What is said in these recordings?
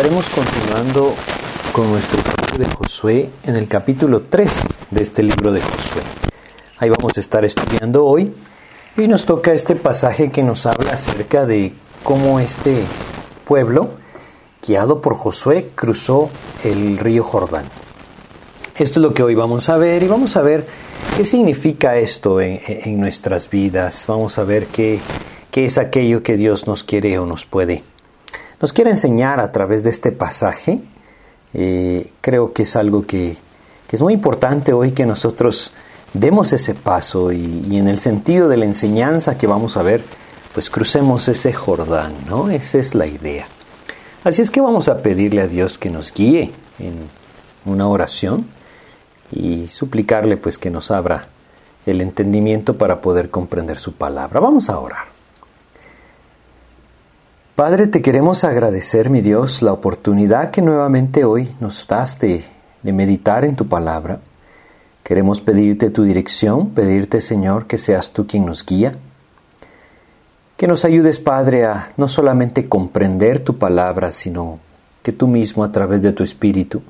estaremos continuando con nuestro estudio de Josué en el capítulo 3 de este libro de Josué. Ahí vamos a estar estudiando hoy y nos toca este pasaje que nos habla acerca de cómo este pueblo, guiado por Josué, cruzó el río Jordán. Esto es lo que hoy vamos a ver y vamos a ver qué significa esto en, nuestras vidas. Vamos a ver qué, qué es aquello que Dios nos quiere o nos puede nos quiere enseñar a través de este pasaje. Eh, creo que es algo que, es muy importante hoy que nosotros demos ese paso y, y, en el sentido de la enseñanza que vamos a ver, pues crucemos ese Jordán, ¿no? Esa es la idea. Así es que vamos a pedirle a Dios que nos guíe en una oración y suplicarle pues que nos abra el entendimiento para poder comprender su palabra. Vamos a orar. Padre, te queremos agradecer, mi Dios, la oportunidad que nuevamente hoy nos das de, meditar en tu palabra. Queremos pedirte tu dirección, pedirte, Señor, que seas tú quien nos guía. Que nos ayudes, Padre, a no solamente comprender tu palabra, sino que tú mismo, a través de tu Espíritu,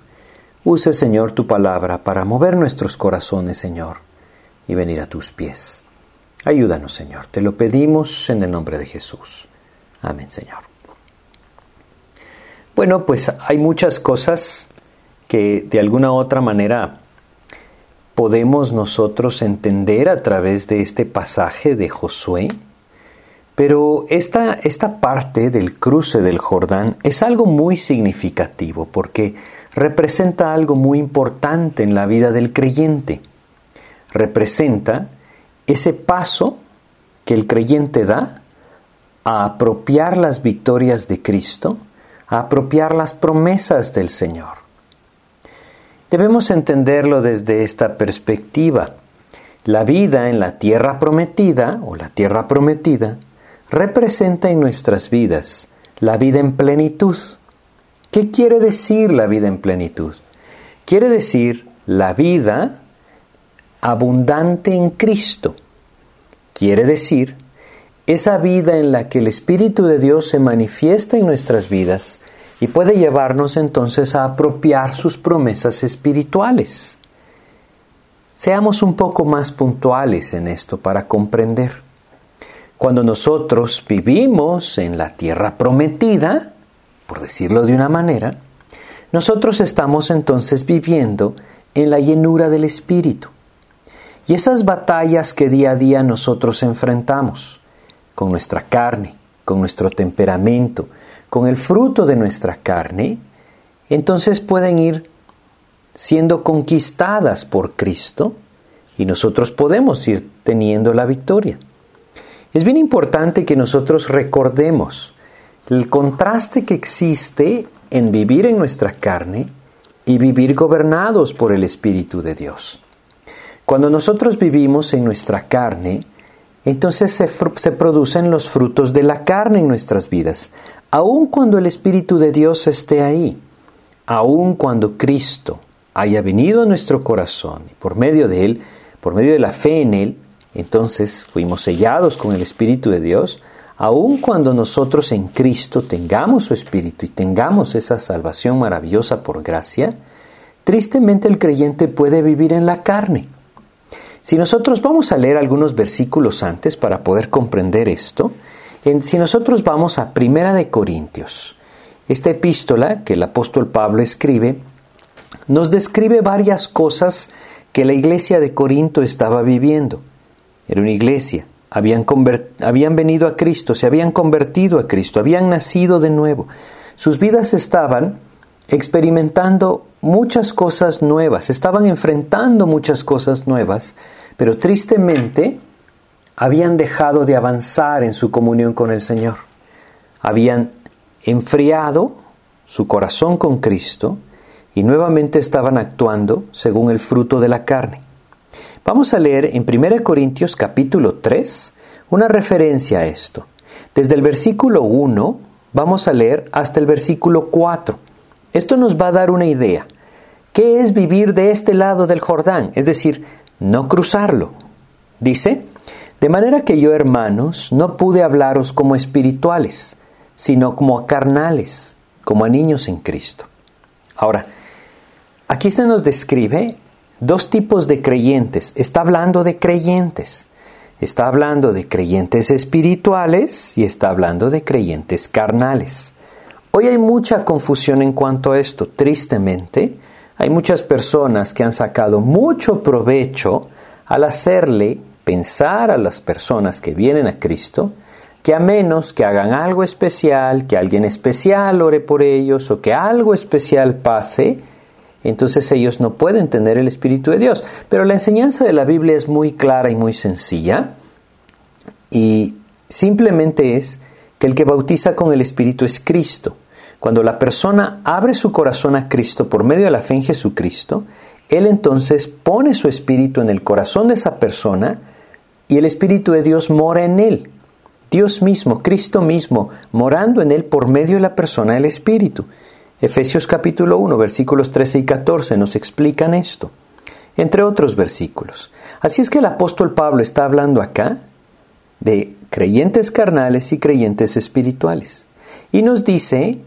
uses, Señor, tu palabra para mover nuestros corazones, Señor, y venir a tus pies. Ayúdanos, Señor. Te lo pedimos en el nombre de Jesús. Amén, Señor. Bueno, pues hay muchas cosas que de alguna u otra manera podemos nosotros entender a través de este pasaje de Josué, pero esta, esta parte del cruce del Jordán es algo muy significativo porque representa algo muy importante en la vida del creyente. Representa ese paso que el creyente da a apropiar las victorias de Cristo, a apropiar las promesas del Señor. Debemos entenderlo desde esta perspectiva. La vida en la tierra prometida o la tierra prometida representa en nuestras vidas la vida en plenitud. ¿Qué quiere decir la vida en plenitud? Quiere decir la vida abundante en Cristo. Quiere decir esa vida en la que el Espíritu de Dios se manifiesta en nuestras vidas y puede llevarnos entonces a apropiar sus promesas espirituales. Seamos un poco más puntuales en esto para comprender. Cuando nosotros vivimos en la tierra prometida, por decirlo de una manera, nosotros estamos entonces viviendo en la llenura del Espíritu. Y esas batallas que día a día nosotros enfrentamos, con nuestra carne, con nuestro temperamento, con el fruto de nuestra carne, entonces pueden ir siendo conquistadas por Cristo y nosotros podemos ir teniendo la victoria. Es bien importante que nosotros recordemos el contraste que existe en vivir en nuestra carne y vivir gobernados por el Espíritu de Dios. Cuando nosotros vivimos en nuestra carne, entonces se, producen los frutos de la carne en nuestras vidas, aun cuando el Espíritu de Dios esté ahí, aun cuando Cristo haya venido a nuestro corazón y por medio de Él, por medio de la fe en Él, entonces fuimos sellados con el Espíritu de Dios, aun cuando nosotros en Cristo tengamos su Espíritu y tengamos esa salvación maravillosa por gracia, tristemente el creyente puede vivir en la carne si nosotros vamos a leer algunos versículos antes para poder comprender esto, si nosotros vamos a Primera de Corintios, esta epístola que el apóstol Pablo escribe, nos describe varias cosas que la iglesia de Corinto estaba viviendo. Era una iglesia, habían, habían venido a Cristo, se habían convertido a Cristo, habían nacido de nuevo. Sus vidas estaban experimentando muchas cosas nuevas, estaban enfrentando muchas cosas nuevas, pero tristemente habían dejado de avanzar en su comunión con el Señor. Habían enfriado su corazón con Cristo y nuevamente estaban actuando según el fruto de la carne. Vamos a leer en 1 Corintios capítulo 3 una referencia a esto. Desde el versículo 1 vamos a leer hasta el versículo 4. Esto nos va a dar una idea. ¿Qué es vivir de este lado del Jordán? Es decir, no cruzarlo. Dice, de manera que yo, hermanos, no pude hablaros como espirituales, sino como carnales, como a niños en Cristo. Ahora, aquí se nos describe dos tipos de creyentes. Está hablando de creyentes. Está hablando de creyentes espirituales y está hablando de creyentes carnales. Hoy hay mucha confusión en cuanto a esto. Tristemente, hay muchas personas que han sacado mucho provecho al hacerle pensar a las personas que vienen a Cristo que a menos que hagan algo especial, que alguien especial ore por ellos o que algo especial pase, entonces ellos no pueden tener el Espíritu de Dios. Pero la enseñanza de la Biblia es muy clara y muy sencilla y simplemente es que el que bautiza con el Espíritu es Cristo. Cuando la persona abre su corazón a Cristo por medio de la fe en Jesucristo, Él entonces pone su Espíritu en el corazón de esa persona y el Espíritu de Dios mora en él. Dios mismo, Cristo mismo, morando en él por medio de la persona del Espíritu. Efesios capítulo 1, versículos 13 y 14 nos explican esto, entre otros versículos. Así es que el apóstol Pablo está hablando acá de creyentes carnales y creyentes espirituales. Y nos dice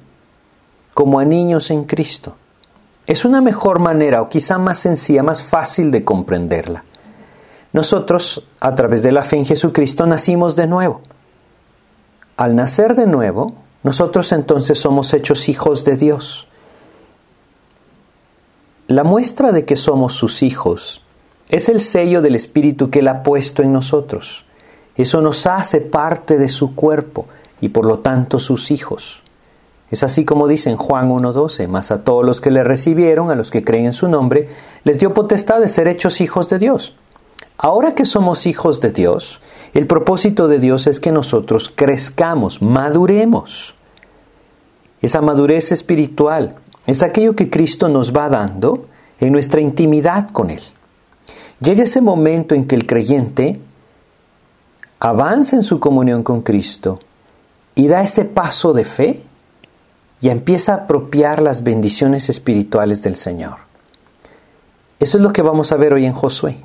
como a niños en Cristo. Es una mejor manera, o quizá más sencilla, más fácil de comprenderla. Nosotros, a través de la fe en Jesucristo, nacimos de nuevo. Al nacer de nuevo, nosotros entonces somos hechos hijos de Dios. La muestra de que somos sus hijos es el sello del Espíritu que Él ha puesto en nosotros. Eso nos hace parte de su cuerpo y por lo tanto sus hijos. Es así como dice en Juan 1.12, mas a todos los que le recibieron, a los que creen en su nombre, les dio potestad de ser hechos hijos de Dios. Ahora que somos hijos de Dios, el propósito de Dios es que nosotros crezcamos, maduremos. Esa madurez espiritual es aquello que Cristo nos va dando en nuestra intimidad con Él. Llega ese momento en que el creyente avanza en su comunión con Cristo y da ese paso de fe y empieza a apropiar las bendiciones espirituales del Señor. Eso es lo que vamos a ver hoy en Josué.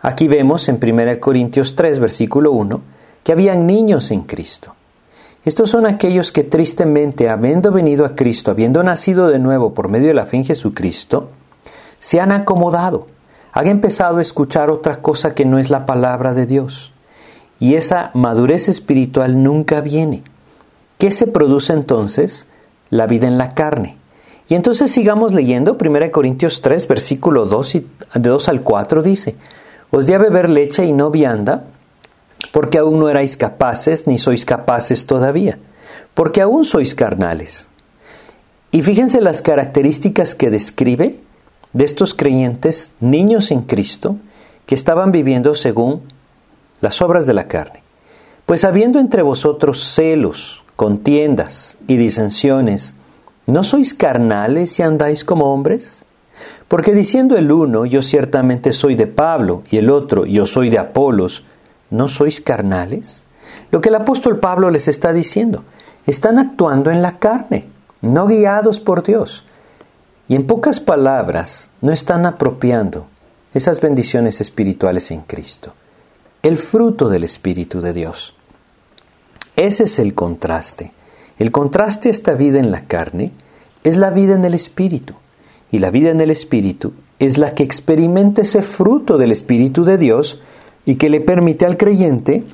Aquí vemos en 1 Corintios 3, versículo 1, que habían niños en Cristo. Estos son aquellos que tristemente, habiendo venido a Cristo, habiendo nacido de nuevo por medio de la fe en Jesucristo, se han acomodado, han empezado a escuchar otra cosa que no es la palabra de Dios. Y esa madurez espiritual nunca viene. ¿Qué se produce entonces? La vida en la carne. Y entonces sigamos leyendo 1 Corintios 3, versículo 2, y, de 2 al 4 dice, os di a beber leche y no vianda, porque aún no erais capaces, ni sois capaces todavía, porque aún sois carnales. Y fíjense las características que describe de estos creyentes, niños en Cristo, que estaban viviendo según las obras de la carne. Pues habiendo entre vosotros celos, contiendas y disensiones, ¿no sois carnales y andáis como hombres? Porque diciendo el uno, yo ciertamente soy de Pablo, y el otro, yo soy de Apolos, ¿no sois carnales? Lo que el apóstol Pablo les está diciendo, están actuando en la carne, no guiados por Dios. Y en pocas palabras, no están apropiando esas bendiciones espirituales en Cristo, el fruto del Espíritu de Dios. Ese es el contraste. El contraste a esta vida en la carne es la vida en el Espíritu. Y la vida en el Espíritu es la que experimenta ese fruto del Espíritu de Dios y que le permite al creyente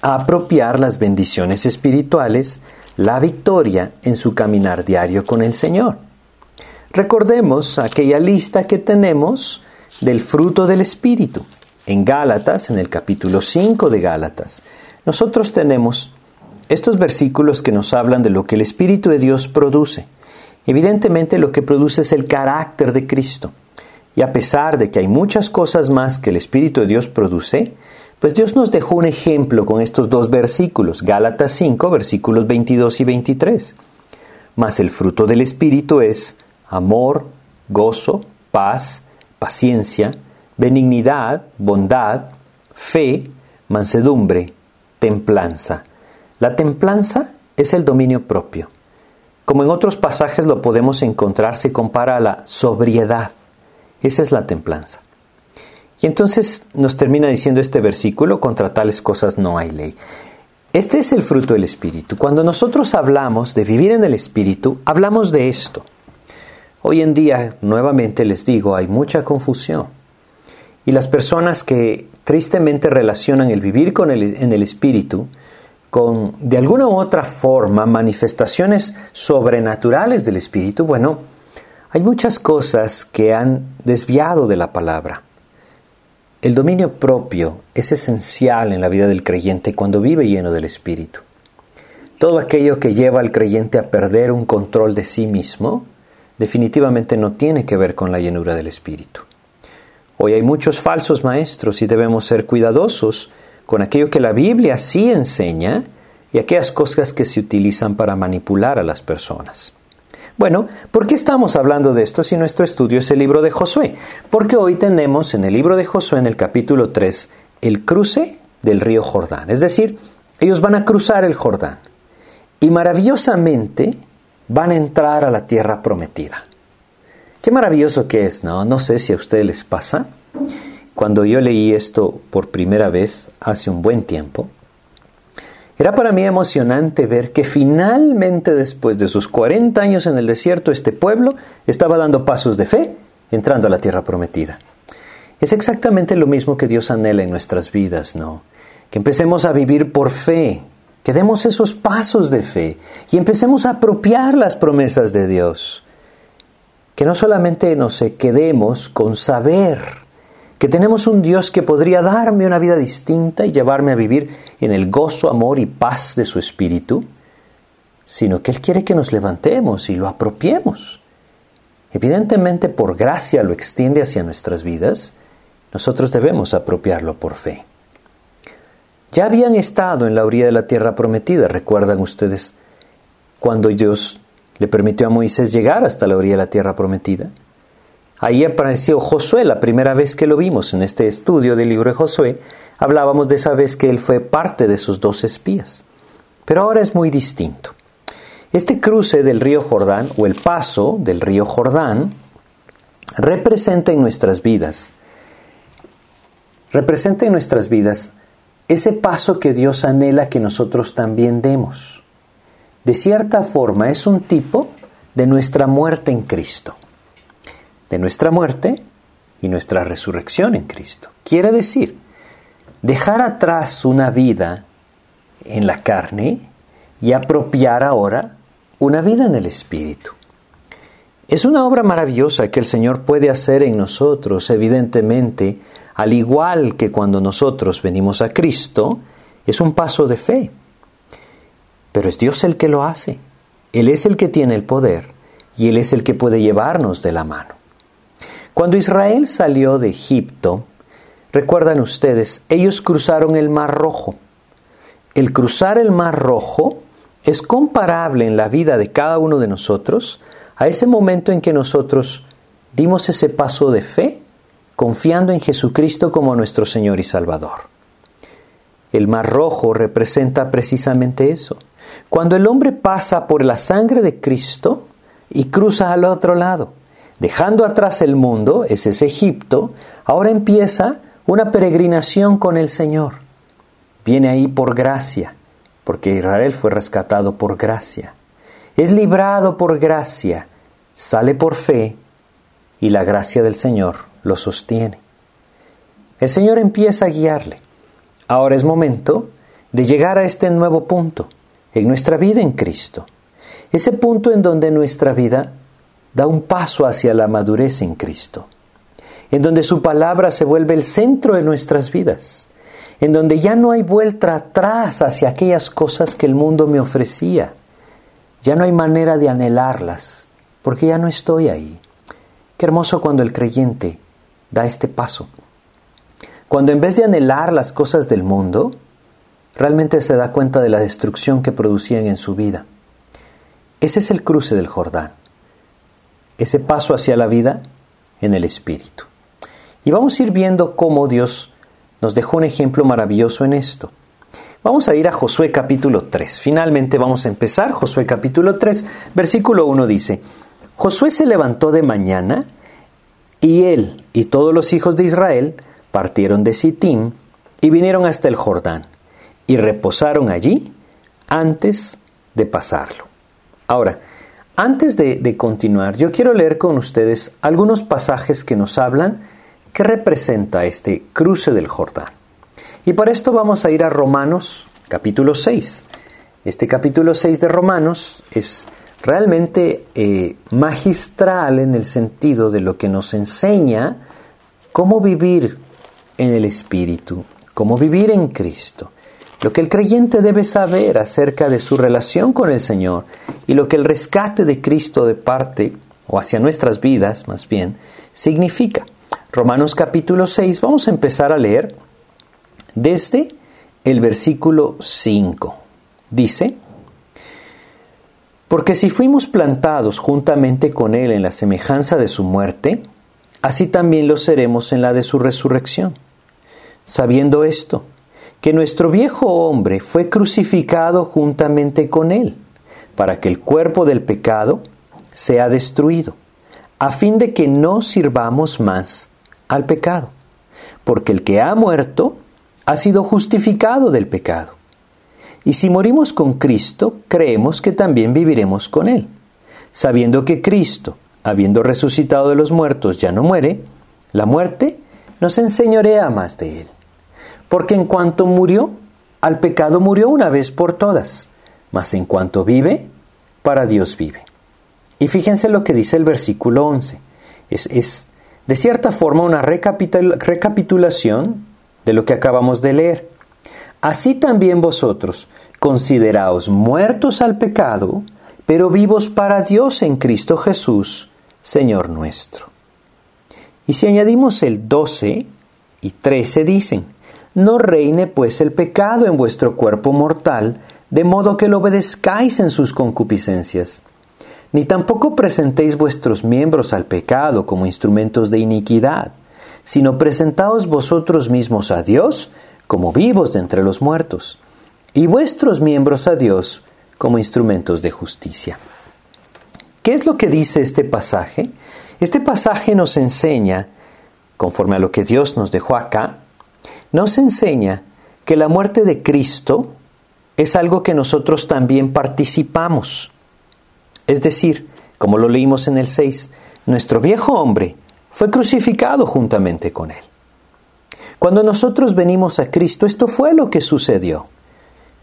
apropiar las bendiciones espirituales, la victoria en su caminar diario con el Señor. Recordemos aquella lista que tenemos del fruto del Espíritu. En Gálatas, en el capítulo 5 de Gálatas, nosotros tenemos estos versículos que nos hablan de lo que el Espíritu de Dios produce. Evidentemente lo que produce es el carácter de Cristo. Y a pesar de que hay muchas cosas más que el Espíritu de Dios produce, pues Dios nos dejó un ejemplo con estos dos versículos, Gálatas 5, versículos 22 y 23. Mas el fruto del Espíritu es amor, gozo, paz, paciencia, benignidad, bondad, fe, mansedumbre, templanza. La templanza es el dominio propio. Como en otros pasajes lo podemos encontrar, se compara a la sobriedad. Esa es la templanza. Y entonces nos termina diciendo este versículo, contra tales cosas no hay ley. Este es el fruto del Espíritu. Cuando nosotros hablamos de vivir en el Espíritu, hablamos de esto. Hoy en día, nuevamente les digo, hay mucha confusión. Y las personas que tristemente relacionan el vivir con el, en el Espíritu con, de alguna u otra forma, manifestaciones sobrenaturales del Espíritu, bueno, hay muchas cosas que han desviado de la palabra. El dominio propio es esencial en la vida del creyente cuando vive lleno del Espíritu. Todo aquello que lleva al creyente a perder un control de sí mismo definitivamente no tiene que ver con la llenura del Espíritu. Hoy hay muchos falsos maestros y debemos ser cuidadosos con aquello que la Biblia sí enseña y aquellas cosas que se utilizan para manipular a las personas. Bueno, ¿por qué estamos hablando de esto si nuestro estudio es el libro de Josué? Porque hoy tenemos en el libro de Josué, en el capítulo 3, el cruce del río Jordán. Es decir, ellos van a cruzar el Jordán y maravillosamente van a entrar a la tierra prometida. Qué maravilloso que es, ¿no? No sé si a ustedes les pasa. Cuando yo leí esto por primera vez hace un buen tiempo, era para mí emocionante ver que finalmente después de sus 40 años en el desierto, este pueblo estaba dando pasos de fe, entrando a la tierra prometida. Es exactamente lo mismo que Dios anhela en nuestras vidas, ¿no? Que empecemos a vivir por fe, que demos esos pasos de fe y empecemos a apropiar las promesas de Dios. Que no solamente nos quedemos con saber que tenemos un Dios que podría darme una vida distinta y llevarme a vivir en el gozo, amor y paz de su Espíritu, sino que Él quiere que nos levantemos y lo apropiemos. Evidentemente, por gracia lo extiende hacia nuestras vidas, nosotros debemos apropiarlo por fe. Ya habían estado en la orilla de la tierra prometida, recuerdan ustedes, cuando Dios le permitió a Moisés llegar hasta la orilla de la tierra prometida. Ahí apareció Josué, la primera vez que lo vimos en este estudio del libro de Josué, hablábamos de esa vez que él fue parte de sus dos espías. Pero ahora es muy distinto. Este cruce del río Jordán o el paso del río Jordán representa en nuestras vidas, representa en nuestras vidas ese paso que Dios anhela que nosotros también demos. De cierta forma es un tipo de nuestra muerte en Cristo de nuestra muerte y nuestra resurrección en Cristo. Quiere decir, dejar atrás una vida en la carne y apropiar ahora una vida en el Espíritu. Es una obra maravillosa que el Señor puede hacer en nosotros, evidentemente, al igual que cuando nosotros venimos a Cristo, es un paso de fe. Pero es Dios el que lo hace. Él es el que tiene el poder y Él es el que puede llevarnos de la mano. Cuando Israel salió de Egipto, recuerdan ustedes, ellos cruzaron el Mar Rojo. El cruzar el Mar Rojo es comparable en la vida de cada uno de nosotros a ese momento en que nosotros dimos ese paso de fe confiando en Jesucristo como nuestro Señor y Salvador. El Mar Rojo representa precisamente eso. Cuando el hombre pasa por la sangre de Cristo y cruza al otro lado. Dejando atrás el mundo, ese es Egipto, ahora empieza una peregrinación con el Señor. Viene ahí por gracia, porque Israel fue rescatado por gracia. Es librado por gracia, sale por fe y la gracia del Señor lo sostiene. El Señor empieza a guiarle. Ahora es momento de llegar a este nuevo punto en nuestra vida en Cristo. Ese punto en donde nuestra vida da un paso hacia la madurez en Cristo, en donde su palabra se vuelve el centro de nuestras vidas, en donde ya no hay vuelta atrás hacia aquellas cosas que el mundo me ofrecía, ya no hay manera de anhelarlas, porque ya no estoy ahí. Qué hermoso cuando el creyente da este paso. Cuando en vez de anhelar las cosas del mundo, realmente se da cuenta de la destrucción que producían en su vida. Ese es el cruce del Jordán ese paso hacia la vida en el Espíritu. Y vamos a ir viendo cómo Dios nos dejó un ejemplo maravilloso en esto. Vamos a ir a Josué capítulo 3. Finalmente vamos a empezar. Josué capítulo 3, versículo 1 dice, Josué se levantó de mañana y él y todos los hijos de Israel partieron de Sittim y vinieron hasta el Jordán. Y reposaron allí antes de pasarlo. Ahora, antes de, continuar, yo quiero leer con ustedes algunos pasajes que nos hablan que representa este cruce del Jordán. Y para esto vamos a ir a Romanos capítulo 6. Este capítulo 6 de Romanos es realmente eh, magistral en el sentido de lo que nos enseña cómo vivir en el Espíritu, cómo vivir en Cristo, lo que el creyente debe saber acerca de su relación con el Señor y lo que el rescate de Cristo de parte, o hacia nuestras vidas más bien, significa. Romanos capítulo 6, vamos a empezar a leer desde el versículo 5. Dice, porque si fuimos plantados juntamente con Él en la semejanza de su muerte, así también lo seremos en la de su resurrección. Sabiendo esto, que nuestro viejo hombre fue crucificado juntamente con Él, para que el cuerpo del pecado sea destruido, a fin de que no sirvamos más al pecado, porque el que ha muerto ha sido justificado del pecado. Y si morimos con Cristo, creemos que también viviremos con Él, sabiendo que Cristo, habiendo resucitado de los muertos, ya no muere, la muerte nos enseñorea más de Él. Porque en cuanto murió, al pecado murió una vez por todas, mas en cuanto vive, para Dios vive. Y fíjense lo que dice el versículo 11. Es, es de cierta forma una recapitulación de lo que acabamos de leer. Así también vosotros, consideraos muertos al pecado, pero vivos para Dios en Cristo Jesús, Señor nuestro. Y si añadimos el 12 y 13 dicen, no reine pues el pecado en vuestro cuerpo mortal, de modo que lo obedezcáis en sus concupiscencias. Ni tampoco presentéis vuestros miembros al pecado como instrumentos de iniquidad, sino presentaos vosotros mismos a Dios como vivos de entre los muertos, y vuestros miembros a Dios como instrumentos de justicia. ¿Qué es lo que dice este pasaje? Este pasaje nos enseña, conforme a lo que Dios nos dejó acá, nos enseña que la muerte de Cristo es algo que nosotros también participamos. Es decir, como lo leímos en el 6, nuestro viejo hombre fue crucificado juntamente con Él. Cuando nosotros venimos a Cristo, esto fue lo que sucedió.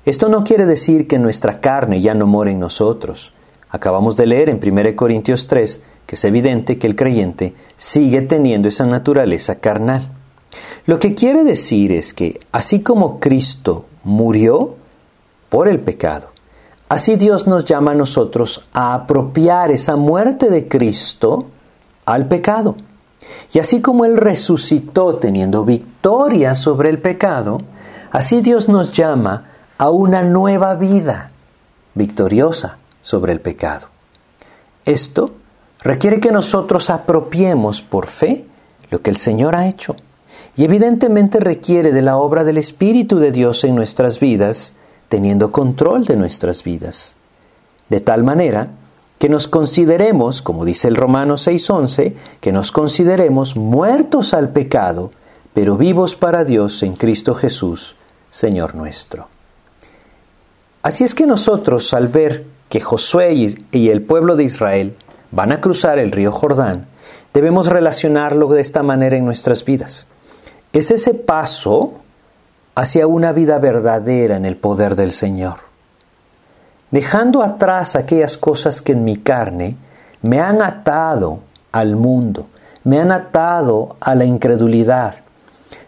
Esto no quiere decir que nuestra carne ya no mora en nosotros. Acabamos de leer en 1 Corintios 3 que es evidente que el creyente sigue teniendo esa naturaleza carnal. Lo que quiere decir es que así como Cristo murió por el pecado, así Dios nos llama a nosotros a apropiar esa muerte de Cristo al pecado. Y así como Él resucitó teniendo victoria sobre el pecado, así Dios nos llama a una nueva vida victoriosa sobre el pecado. Esto requiere que nosotros apropiemos por fe lo que el Señor ha hecho. Y evidentemente requiere de la obra del Espíritu de Dios en nuestras vidas, teniendo control de nuestras vidas. De tal manera que nos consideremos, como dice el Romano 6:11, que nos consideremos muertos al pecado, pero vivos para Dios en Cristo Jesús, Señor nuestro. Así es que nosotros, al ver que Josué y el pueblo de Israel van a cruzar el río Jordán, debemos relacionarlo de esta manera en nuestras vidas. Es ese paso hacia una vida verdadera en el poder del Señor dejando atrás aquellas cosas que en mi carne me han atado al mundo, me han atado a la incredulidad.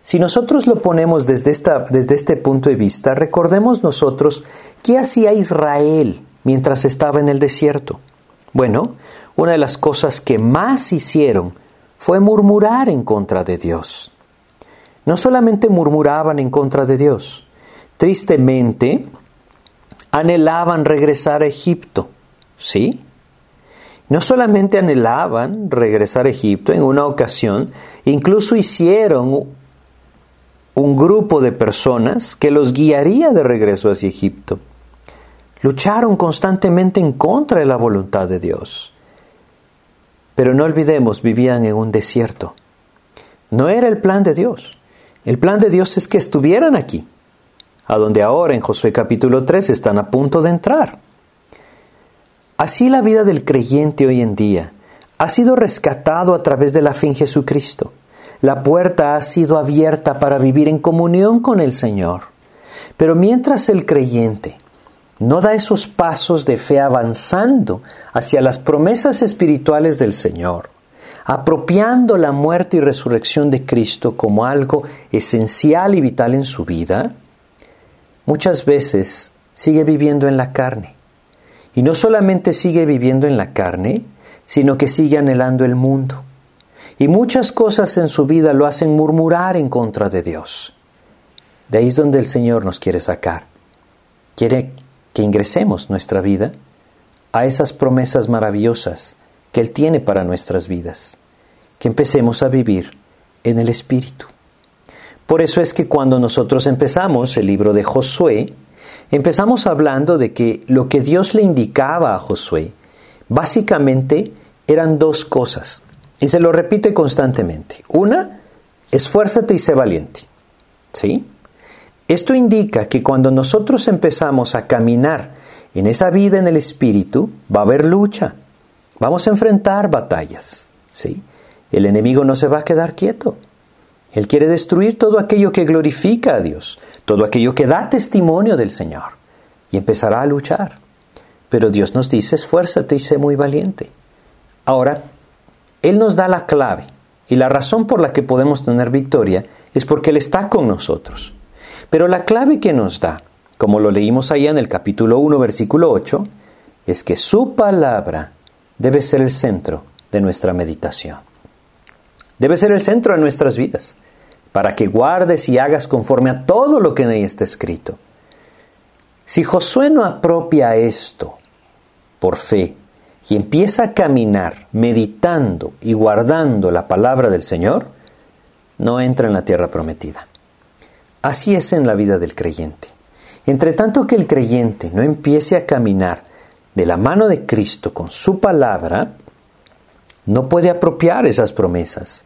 Si nosotros lo ponemos desde, este punto de vista, recordemos nosotros qué hacía Israel mientras estaba en el desierto. Bueno, una de las cosas que más hicieron fue murmurar en contra de Dios. No solamente murmuraban en contra de Dios, tristemente anhelaban regresar a Egipto, ¿sí? No solamente anhelaban regresar a Egipto, en una ocasión incluso hicieron un grupo de personas que los guiaría de regreso hacia Egipto. Lucharon constantemente en contra de la voluntad de Dios. Pero no olvidemos, vivían en un desierto. No era el plan de Dios. El plan de Dios es que estuvieran aquí, a donde ahora en Josué capítulo 3 están a punto de entrar. Así la vida del creyente hoy en día ha sido rescatado a través de la fe en Jesucristo. La puerta ha sido abierta para vivir en comunión con el Señor. Pero mientras el creyente no da esos pasos de fe avanzando hacia las promesas espirituales del Señor, apropiando la muerte y resurrección de Cristo como algo esencial y vital en su vida, muchas veces sigue viviendo en la carne. Y no solamente sigue viviendo en la carne, sino que sigue anhelando el mundo. Y muchas cosas en su vida lo hacen murmurar en contra de Dios. De ahí es donde el Señor nos quiere sacar. Quiere que ingresemos nuestra vida a esas promesas maravillosas que Él tiene para nuestras vidas, que empecemos a vivir en el Espíritu. Por eso es que cuando nosotros empezamos el libro de Josué, empezamos hablando de que lo que Dios le indicaba a Josué, básicamente eran dos cosas, y se lo repite constantemente. Una, esfuérzate y sé valiente. ¿Sí? Esto indica que cuando nosotros empezamos a caminar en esa vida en el Espíritu, va a haber lucha, vamos a enfrentar batallas. ¿sí? El enemigo no se va a quedar quieto. Él quiere destruir todo aquello que glorifica a Dios, todo aquello que da testimonio del Señor, y empezará a luchar. Pero Dios nos dice, esfuérzate y sé muy valiente. Ahora, Él nos da la clave, y la razón por la que podemos tener victoria es porque Él está con nosotros. Pero la clave que nos da, como lo leímos allá en el capítulo 1, versículo 8, es que su palabra debe ser el centro de nuestra meditación. Debe ser el centro de nuestras vidas, para que guardes y hagas conforme a todo lo que en ella está escrito. Si Josué no apropia esto por fe y empieza a caminar meditando y guardando la palabra del Señor, no entra en la tierra prometida. Así es en la vida del creyente. Entre tanto que el creyente no empiece a caminar de la mano de Cristo con su palabra, no puede apropiar esas promesas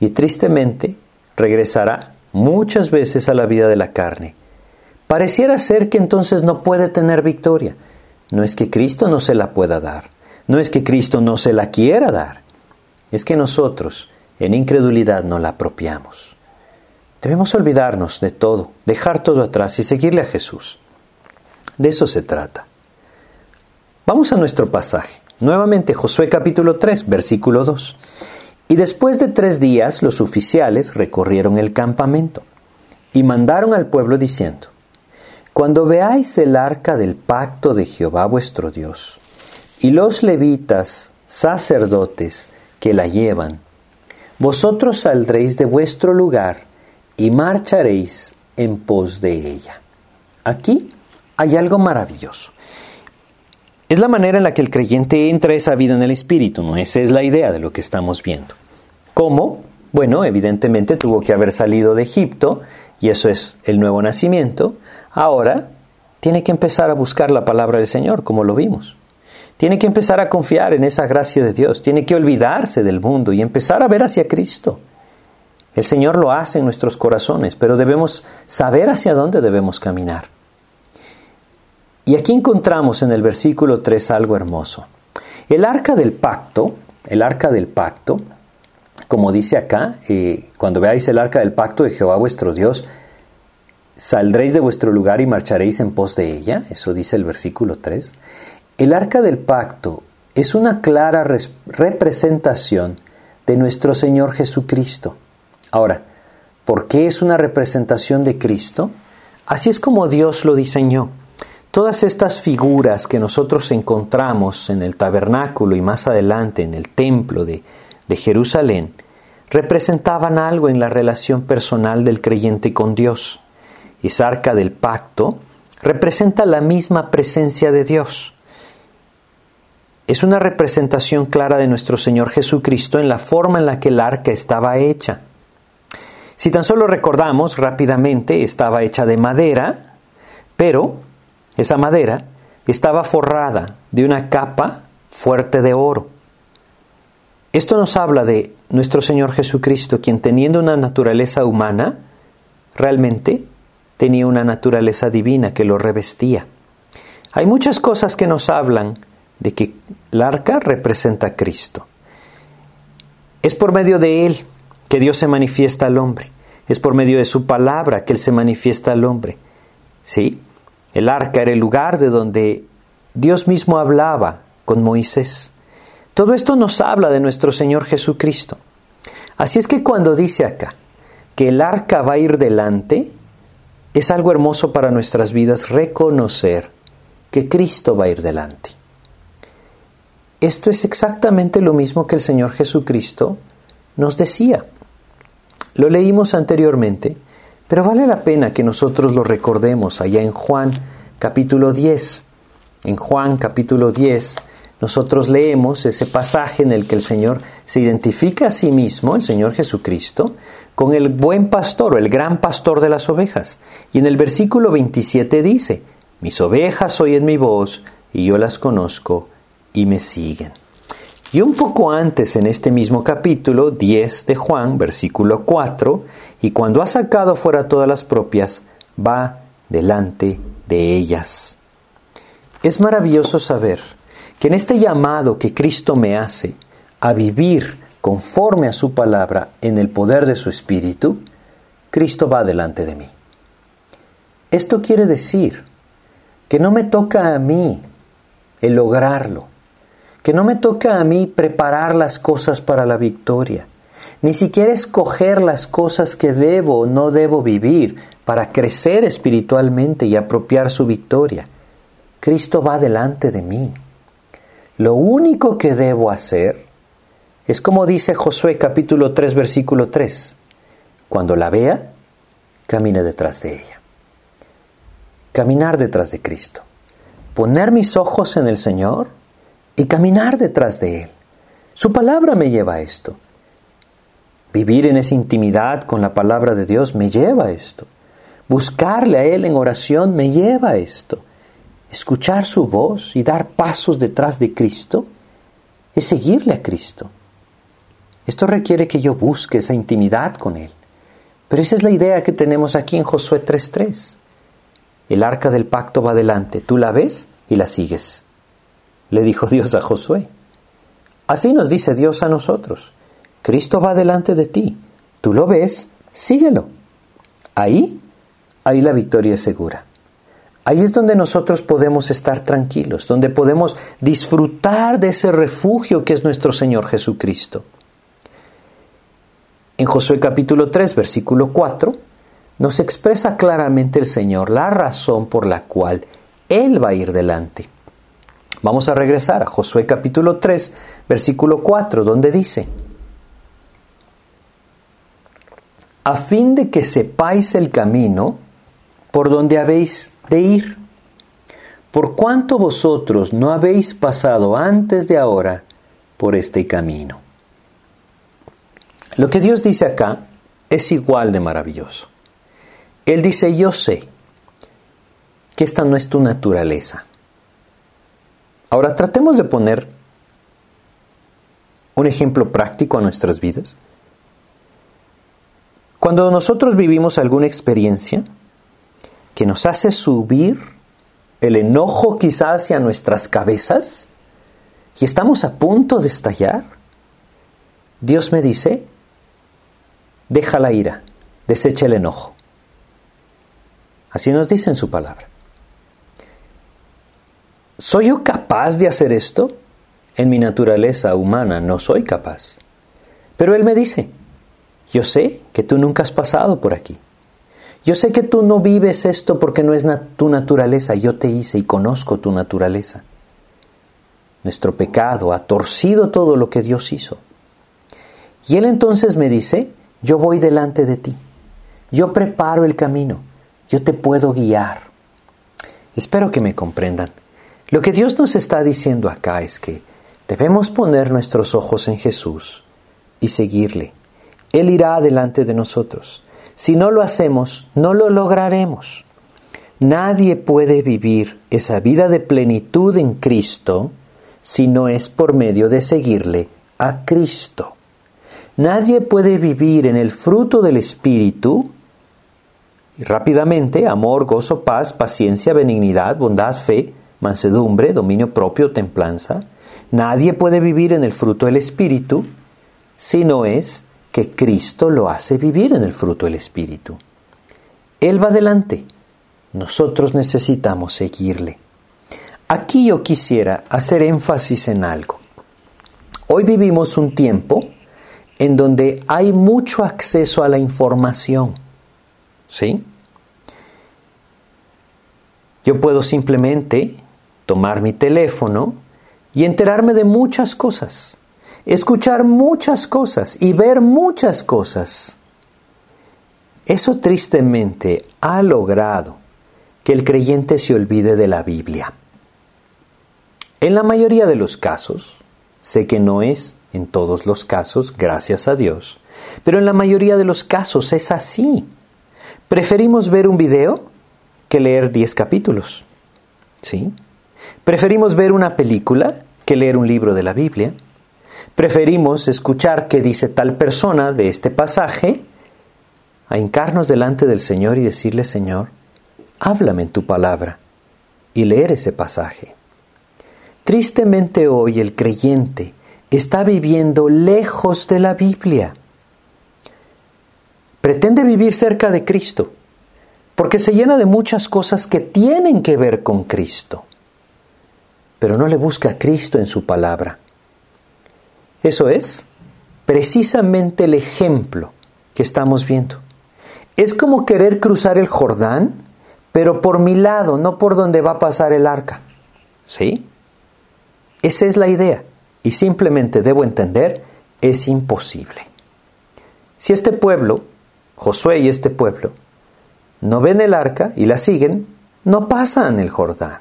y tristemente regresará muchas veces a la vida de la carne. Pareciera ser que entonces no puede tener victoria. No es que Cristo no se la pueda dar, no es que Cristo no se la quiera dar, es que nosotros en incredulidad no la apropiamos. Debemos olvidarnos de todo, dejar todo atrás y seguirle a Jesús. De eso se trata. Vamos a nuestro pasaje. Nuevamente Josué capítulo 3, versículo 2. Y después de tres días los oficiales recorrieron el campamento y mandaron al pueblo diciendo, Cuando veáis el arca del pacto de Jehová vuestro Dios y los levitas, sacerdotes, que la llevan, vosotros saldréis de vuestro lugar y marcharéis en pos de ella. Aquí hay algo maravilloso. Es la manera en la que el creyente entra esa vida en el Espíritu, ¿no? Esa es la idea de lo que estamos viendo. ¿Cómo? Bueno, evidentemente tuvo que haber salido de Egipto, y eso es el nuevo nacimiento. Ahora tiene que empezar a buscar la palabra del Señor, como lo vimos. Tiene que empezar a confiar en esa gracia de Dios. Tiene que olvidarse del mundo y empezar a ver hacia Cristo. El Señor lo hace en nuestros corazones, pero debemos saber hacia dónde debemos caminar. Y aquí encontramos en el versículo 3 algo hermoso. El arca del pacto, el arca del pacto, como dice acá, eh, cuando veáis el arca del pacto de Jehová vuestro Dios, saldréis de vuestro lugar y marcharéis en pos de ella, eso dice el versículo 3. El arca del pacto es una clara representación de nuestro Señor Jesucristo. Ahora, ¿por qué es una representación de Cristo? Así es como Dios lo diseñó. Todas estas figuras que nosotros encontramos en el tabernáculo y más adelante en el templo de, Jerusalén, representaban algo en la relación personal del creyente con Dios. Esa arca del pacto representa la misma presencia de Dios. Es una representación clara de nuestro Señor Jesucristo en la forma en la que el arca estaba hecha. Si tan solo recordamos rápidamente, estaba hecha de madera, pero esa madera estaba forrada de una capa fuerte de oro. Esto nos habla de nuestro Señor Jesucristo, quien teniendo una naturaleza humana, realmente tenía una naturaleza divina que lo revestía. Hay muchas cosas que nos hablan de que el arca representa a Cristo. Es por medio de él que Dios se manifiesta al hombre. Es por medio de su palabra que él se manifiesta al hombre. ¿Sí? El arca era el lugar de donde Dios mismo hablaba con Moisés. Todo esto nos habla de nuestro Señor Jesucristo. Así es que cuando dice acá que el arca va a ir delante, es algo hermoso para nuestras vidas reconocer que Cristo va a ir delante. Esto es exactamente lo mismo que el Señor Jesucristo nos decía. Lo leímos anteriormente, pero vale la pena que nosotros lo recordemos allá en Juan capítulo 10. En Juan capítulo 10 nosotros leemos ese pasaje en el que el Señor se identifica a sí mismo, el Señor Jesucristo, con el buen pastor o el gran pastor de las ovejas. Y en el versículo 27 dice, mis ovejas oyen mi voz y yo las conozco y me siguen. Y un poco antes en este mismo capítulo 10 de Juan, versículo 4, y cuando ha sacado fuera todas las propias, va delante de ellas. Es maravilloso saber que en este llamado que Cristo me hace a vivir conforme a su palabra en el poder de su Espíritu, Cristo va delante de mí. Esto quiere decir que no me toca a mí el lograrlo, que no me toca a mí preparar las cosas para la victoria, ni siquiera escoger las cosas que debo o no debo vivir para crecer espiritualmente y apropiar su victoria. Cristo va delante de mí. Lo único que debo hacer es como dice Josué capítulo 3 versículo 3. Cuando la vea, camine detrás de ella. Caminar detrás de Cristo. Poner mis ojos en el Señor y caminar detrás de Él. Su palabra me lleva a esto. Vivir en esa intimidad con la palabra de Dios me lleva a esto. Buscarle a Él en oración me lleva a esto escuchar su voz y dar pasos detrás de Cristo es seguirle a Cristo. Esto requiere que yo busque esa intimidad con Él. Pero esa es la idea que tenemos aquí en Josué 3.3. El arca del pacto va adelante, tú la ves y la sigues. Le dijo Dios a Josué. Así nos dice Dios a nosotros. Cristo va delante de ti, tú lo ves, síguelo. Ahí, ahí la victoria es segura. Ahí es donde nosotros podemos estar tranquilos, donde podemos disfrutar de ese refugio que es nuestro Señor Jesucristo. En Josué capítulo 3, versículo 4, nos expresa claramente el Señor la razón por la cual Él va a ir delante. Vamos a regresar a Josué capítulo 3, versículo 4, donde dice, a fin de que sepáis el camino por donde habéis de ir. Por cuanto vosotros no habéis pasado antes de ahora por este camino. Lo que Dios dice acá es igual de maravilloso. Él dice, yo sé que esta no es tu naturaleza. Ahora tratemos de poner un ejemplo práctico a nuestras vidas. Cuando nosotros vivimos alguna experiencia, que nos hace subir el enojo quizás hacia nuestras cabezas y estamos a punto de estallar, Dios me dice, deja la ira, desecha el enojo. Así nos dice en su palabra. ¿Soy yo capaz de hacer esto? En mi naturaleza humana no soy capaz. Pero Él me dice, yo sé que tú nunca has pasado por aquí. Yo sé que tú no vives esto porque no es tu naturaleza, yo te hice y conozco tu naturaleza. Nuestro pecado ha torcido todo lo que Dios hizo. Y Él entonces me dice, yo voy delante de ti, yo preparo el camino, yo te puedo guiar. Espero que me comprendan. Lo que Dios nos está diciendo acá es que debemos poner nuestros ojos en Jesús y seguirle. Él irá delante de nosotros. Si no lo hacemos, no lo lograremos. Nadie puede vivir esa vida de plenitud en Cristo si no es por medio de seguirle a Cristo. Nadie puede vivir en el fruto del Espíritu Y rápidamente, amor, gozo, paz, paciencia, benignidad, bondad, fe, mansedumbre, dominio propio, templanza. Nadie puede vivir en el fruto del Espíritu si no es que Cristo lo hace vivir en el fruto del Espíritu. Él va adelante. Nosotros necesitamos seguirle. Aquí yo quisiera hacer énfasis en algo. Hoy vivimos un tiempo en donde hay mucho acceso a la información. ¿Sí? Yo puedo simplemente tomar mi teléfono y enterarme de muchas cosas, escuchar muchas cosas y ver muchas cosas. Eso tristemente ha logrado que el creyente se olvide de la Biblia. En la mayoría de los casos, sé que no es en todos los casos, gracias a Dios, pero en la mayoría de los casos es así. Preferimos ver un video que leer 10 capítulos. ¿Sí? Preferimos ver una película que leer un libro de la Biblia. Preferimos escuchar qué dice tal persona de este pasaje a hincarnos delante del Señor y decirle, Señor, háblame en tu palabra y leer ese pasaje. Tristemente hoy el creyente está viviendo lejos de la Biblia. Pretende vivir cerca de Cristo, porque se llena de muchas cosas que tienen que ver con Cristo, pero no le busca a Cristo en su palabra. Eso es precisamente el ejemplo que estamos viendo. Es como querer cruzar el Jordán, pero por mi lado, no por donde va a pasar el arca. ¿Sí? Esa es la idea. Y simplemente debo entender, es imposible. Si este pueblo, Josué y este pueblo, no ven el arca y la siguen, no pasan el Jordán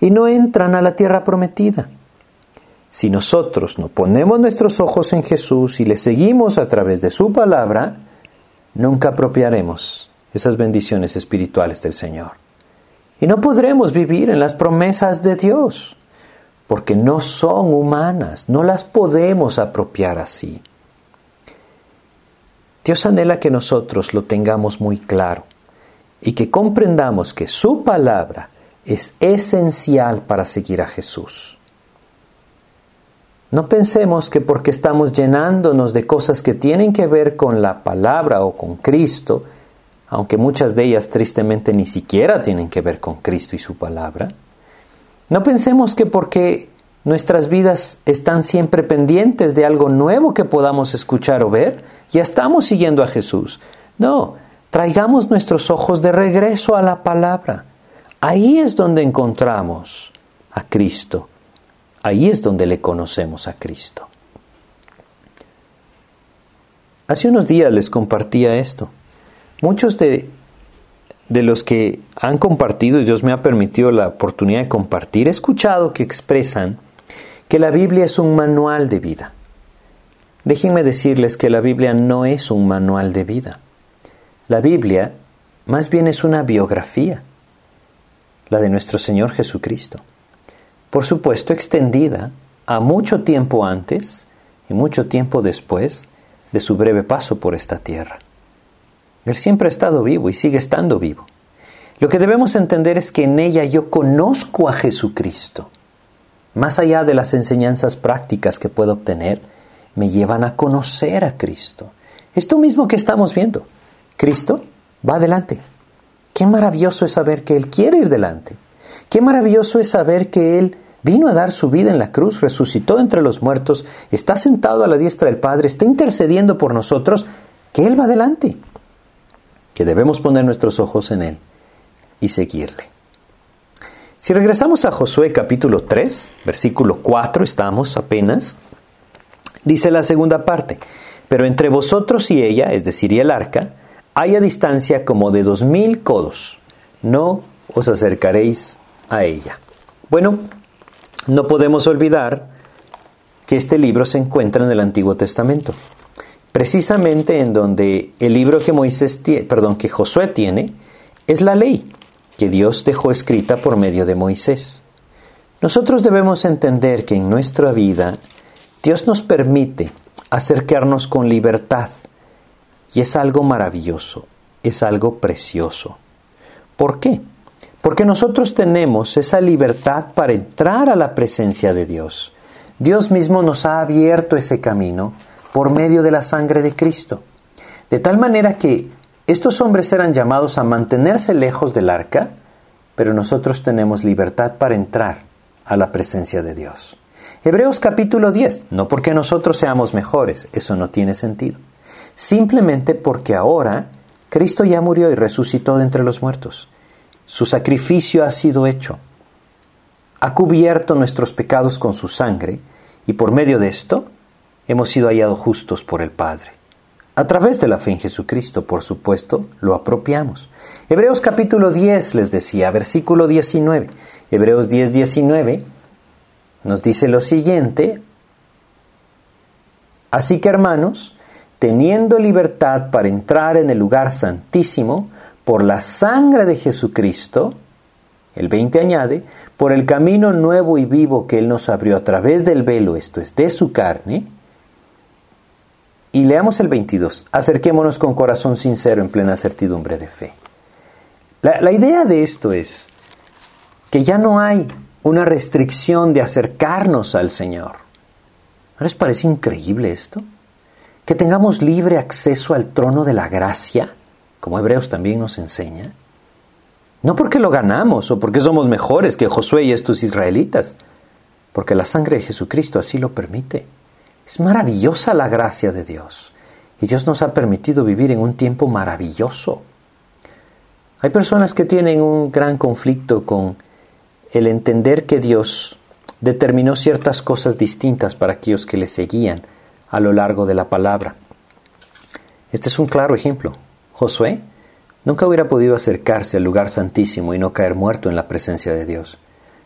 y no entran a la tierra prometida. Si nosotros no ponemos nuestros ojos en Jesús y le seguimos a través de su palabra, nunca apropiaremos esas bendiciones espirituales del Señor. Y no podremos vivir en las promesas de Dios, porque no son humanas, no las podemos apropiar así. Dios anhela que nosotros lo tengamos muy claro y que comprendamos que su palabra es esencial para seguir a Jesús. No pensemos que porque estamos llenándonos de cosas que tienen que ver con la palabra o con Cristo, aunque muchas de ellas tristemente ni siquiera tienen que ver con Cristo y su palabra, no pensemos que porque nuestras vidas están siempre pendientes de algo nuevo que podamos escuchar o ver, ya estamos siguiendo a Jesús. No, Traigamos nuestros ojos de regreso a la palabra. Ahí es donde encontramos a Cristo. Ahí es donde le conocemos a Cristo. Hace unos días les compartía esto. Muchos de, de los que han compartido, y Dios me ha permitido la oportunidad de compartir, he escuchado que expresan que la Biblia es un manual de vida. Déjenme decirles que la Biblia no es un manual de vida. La Biblia más bien es una biografía, la de nuestro Señor Jesucristo. Por supuesto, extendida a mucho tiempo antes y mucho tiempo después de su breve paso por esta tierra. Él siempre ha estado vivo y sigue estando vivo. Lo que debemos entender es que en ella yo conozco a Jesucristo. Más allá de las enseñanzas prácticas que puedo obtener, me llevan a conocer a Cristo. Esto mismo que estamos viendo. Cristo va adelante. Qué maravilloso es saber que Él quiere ir delante. Qué maravilloso es saber que Él vino a dar su vida en la cruz, resucitó entre los muertos, está sentado a la diestra del Padre, está intercediendo por nosotros, que Él va adelante. Que debemos poner nuestros ojos en Él y seguirle. Si regresamos a Josué capítulo 3, versículo 4, estamos apenas, dice la segunda parte, pero entre vosotros y ella, es decir, y el arca, hay a distancia como de dos mil codos. No os acercaréis a ella. Bueno, no podemos olvidar que este libro se encuentra en el Antiguo Testamento, precisamente en donde el libro que Moisés perdón, que Josué tiene es la ley que Dios dejó escrita por medio de Moisés. Nosotros debemos entender que en nuestra vida Dios nos permite acercarnos con libertad y es algo maravilloso. es algo precioso. ¿Por qué? Porque nosotros tenemos esa libertad para entrar a la presencia de Dios. Dios mismo nos ha abierto ese camino por medio de la sangre de Cristo. De tal manera que estos hombres eran llamados a mantenerse lejos del arca, pero nosotros tenemos libertad para entrar a la presencia de Dios. Hebreos capítulo 10, no porque nosotros seamos mejores, eso no tiene sentido. Simplemente porque ahora Cristo ya murió y resucitó de entre los muertos. Su sacrificio ha sido hecho. Ha cubierto nuestros pecados con su sangre y por medio de esto hemos sido hallados justos por el Padre. A través de la fe en Jesucristo, por supuesto, lo apropiamos. Hebreos capítulo 10 les decía, versículo 19. Hebreos 10, 19 nos dice lo siguiente. Así que hermanos, teniendo libertad para entrar en el lugar santísimo, por la sangre de Jesucristo, el 20 añade, por el camino nuevo y vivo que Él nos abrió a través del velo, esto es, de su carne. Y leamos el 22, acerquémonos con corazón sincero en plena certidumbre de fe. La, la idea de esto es que ya no hay una restricción de acercarnos al Señor. ¿No les parece increíble esto? Que tengamos libre acceso al trono de la gracia como Hebreos también nos enseña, no porque lo ganamos o porque somos mejores que Josué y estos israelitas, porque la sangre de Jesucristo así lo permite. Es maravillosa la gracia de Dios y Dios nos ha permitido vivir en un tiempo maravilloso. Hay personas que tienen un gran conflicto con el entender que Dios determinó ciertas cosas distintas para aquellos que le seguían a lo largo de la palabra. Este es un claro ejemplo. Josué nunca hubiera podido acercarse al lugar santísimo y no caer muerto en la presencia de Dios.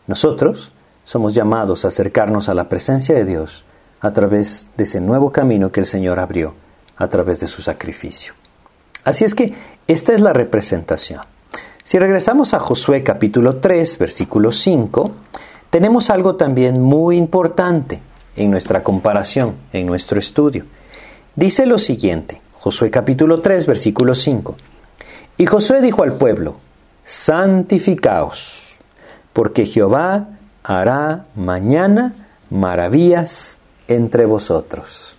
Nosotros somos llamados a acercarnos a la presencia de Dios a través de ese nuevo camino que el Señor abrió a través de su sacrificio. Así es que esta es la representación. Si regresamos a Josué capítulo 3, versículo 5, tenemos algo también muy importante en nuestra comparación, en nuestro estudio. Dice lo siguiente, Josué capítulo 3, versículo 5. Y Josué dijo al pueblo, santificaos, porque Jehová hará mañana maravillas entre vosotros.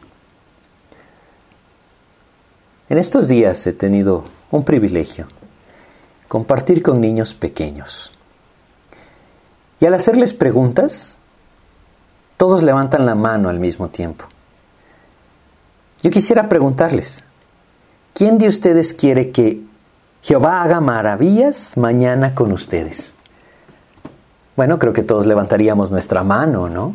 En estos días he tenido un privilegio, compartir con niños pequeños. Y al hacerles preguntas, todos levantan la mano al mismo tiempo. Yo quisiera preguntarles, ¿Quién de ustedes quiere que Jehová haga maravillas mañana con ustedes? Bueno, creo que todos levantaríamos nuestra mano, ¿no?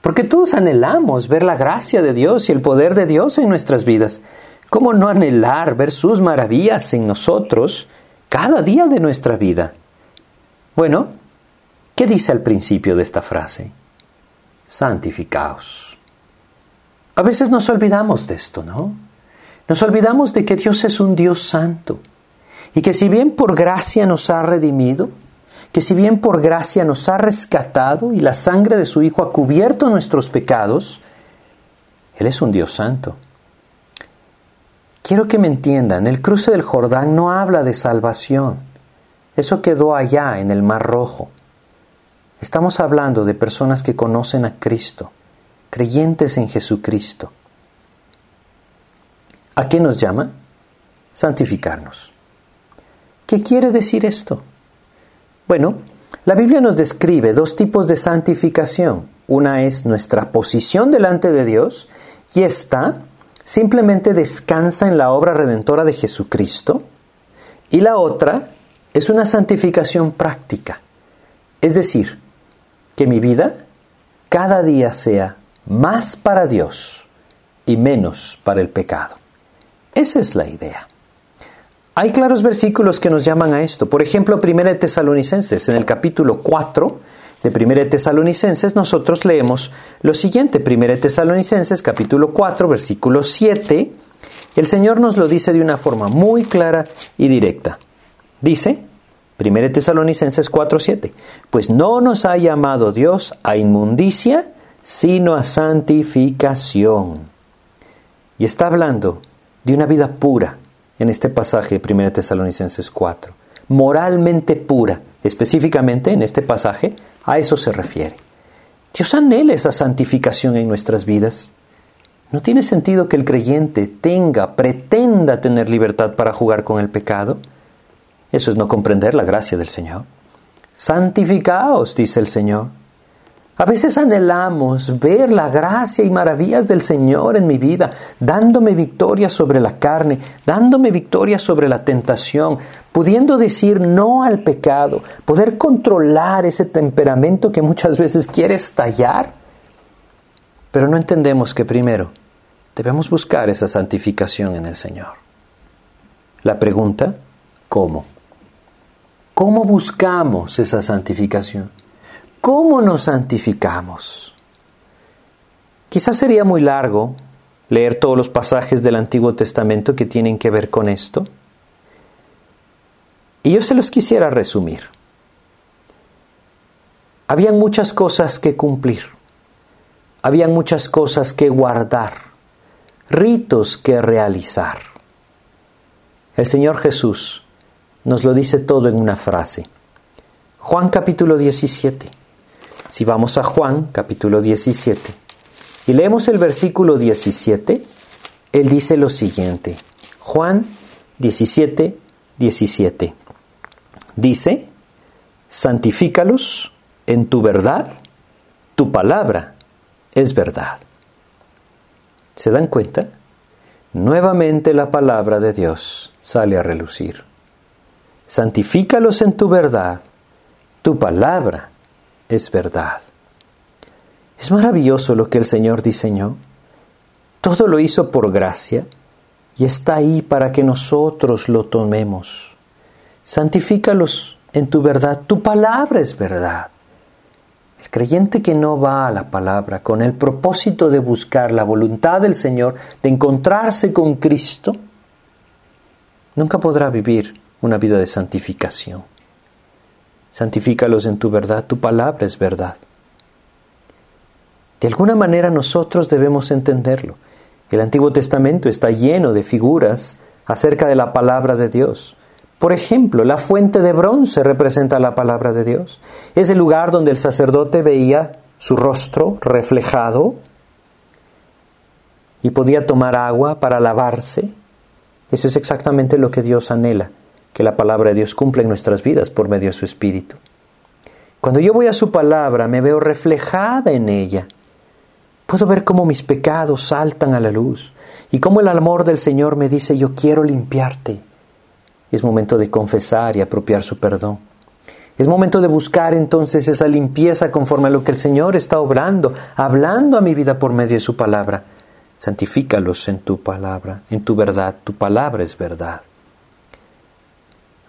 Porque todos anhelamos ver la gracia de Dios y el poder de Dios en nuestras vidas. ¿Cómo no anhelar ver sus maravillas en nosotros cada día de nuestra vida? Bueno, ¿qué dice al principio de esta frase? Santificaos. A veces nos olvidamos de esto, ¿no? Nos olvidamos de que Dios es un Dios santo y que si bien por gracia nos ha redimido, que si bien por gracia nos ha rescatado y la sangre de su Hijo ha cubierto nuestros pecados, Él es un Dios santo. Quiero que me entiendan, el cruce del Jordán no habla de salvación. Eso quedó allá en el Mar Rojo. Estamos hablando de personas que conocen a Cristo, creyentes en Jesucristo. ¿A qué nos llama? Santificarnos. ¿Qué quiere decir esto? Bueno, la Biblia nos describe dos tipos de santificación. Una es nuestra posición delante de Dios y esta simplemente descansa en la obra redentora de Jesucristo. Y la otra es una santificación práctica. Es decir, que mi vida cada día sea más para Dios y menos para el pecado. Esa es la idea. Hay claros versículos que nos llaman a esto. Por ejemplo, 1 Tesalonicenses, en el capítulo 4 de 1 Tesalonicenses, nosotros leemos lo siguiente, 1 Tesalonicenses, capítulo 4, versículo 7, el Señor nos lo dice de una forma muy clara y directa. Dice, 1 Tesalonicenses 4, 7, pues no nos ha llamado Dios a inmundicia, sino a santificación. Y está hablando de una vida pura, en este pasaje de 1 Tesalonicenses 4. Moralmente pura, específicamente en este pasaje, a eso se refiere. Dios anhela esa santificación en nuestras vidas. No tiene sentido que el creyente tenga, pretenda tener libertad para jugar con el pecado. Eso es no comprender la gracia del Señor. Santificaos, dice el Señor. A veces anhelamos ver la gracia y maravillas del Señor en mi vida, dándome victoria sobre la carne, dándome victoria sobre la tentación, pudiendo decir no al pecado, poder controlar ese temperamento que muchas veces quiere estallar. Pero no entendemos que primero debemos buscar esa santificación en el Señor. La pregunta, ¿cómo? ¿Cómo buscamos esa santificación? ¿Cómo nos santificamos? Quizás sería muy largo leer todos los pasajes del Antiguo Testamento que tienen que ver con esto. Y yo se los quisiera resumir. Habían muchas cosas que cumplir, habían muchas cosas que guardar, ritos que realizar. El Señor Jesús nos lo dice todo en una frase. Juan capítulo 17. Si vamos a Juan capítulo 17 y leemos el versículo 17, él dice lo siguiente. Juan 17, 17. Dice, santifícalos en tu verdad, tu palabra es verdad. ¿Se dan cuenta? Nuevamente la palabra de Dios sale a relucir. Santifícalos en tu verdad, tu palabra es verdad. Es maravilloso lo que el Señor diseñó. Todo lo hizo por gracia y está ahí para que nosotros lo tomemos. Santifícalos en tu verdad. Tu palabra es verdad. El creyente que no va a la palabra con el propósito de buscar la voluntad del Señor, de encontrarse con Cristo, nunca podrá vivir una vida de santificación santifícalos en tu verdad, tu palabra es verdad. De alguna manera nosotros debemos entenderlo. El Antiguo Testamento está lleno de figuras acerca de la palabra de Dios. Por ejemplo, la fuente de bronce representa la palabra de Dios. Es el lugar donde el sacerdote veía su rostro reflejado y podía tomar agua para lavarse. Eso es exactamente lo que Dios anhela que la palabra de Dios cumple en nuestras vidas por medio de su Espíritu. Cuando yo voy a su palabra, me veo reflejada en ella. Puedo ver cómo mis pecados saltan a la luz y cómo el amor del Señor me dice, yo quiero limpiarte. Es momento de confesar y apropiar su perdón. Es momento de buscar entonces esa limpieza conforme a lo que el Señor está obrando, hablando a mi vida por medio de su palabra. Santifícalos en tu palabra, en tu verdad. Tu palabra es verdad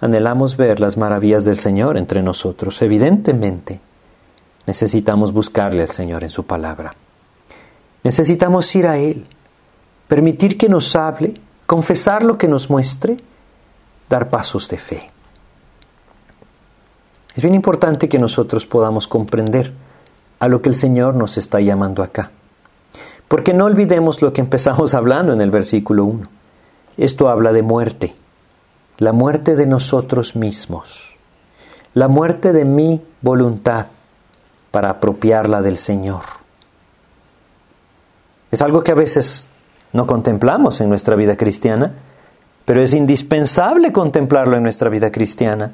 anhelamos ver las maravillas del Señor entre nosotros. Evidentemente, necesitamos buscarle al Señor en su palabra. Necesitamos ir a Él, permitir que nos hable, confesar lo que nos muestre, dar pasos de fe. Es bien importante que nosotros podamos comprender a lo que el Señor nos está llamando acá. Porque no olvidemos lo que empezamos hablando en el versículo 1. Esto habla de muerte la muerte de nosotros mismos, la muerte de mi voluntad para apropiarla del Señor. Es algo que a veces no contemplamos en nuestra vida cristiana, pero es indispensable contemplarlo en nuestra vida cristiana.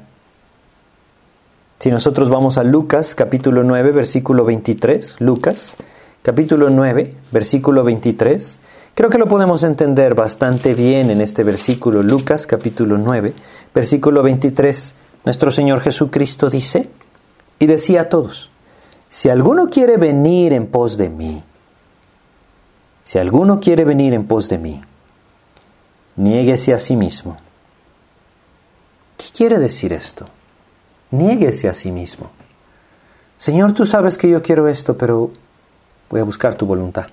Si nosotros vamos a Lucas capítulo 9 versículo 23, Lucas capítulo 9 versículo 23, Creo que lo podemos entender bastante bien en este versículo, Lucas capítulo 9, versículo 23. Nuestro Señor Jesucristo dice, y decía a todos, si alguno quiere venir en pos de mí, si alguno quiere venir en pos de mí, niéguese a sí mismo. ¿Qué quiere decir esto? Niéguese a sí mismo. Señor, tú sabes que yo quiero esto, pero voy a buscar tu voluntad.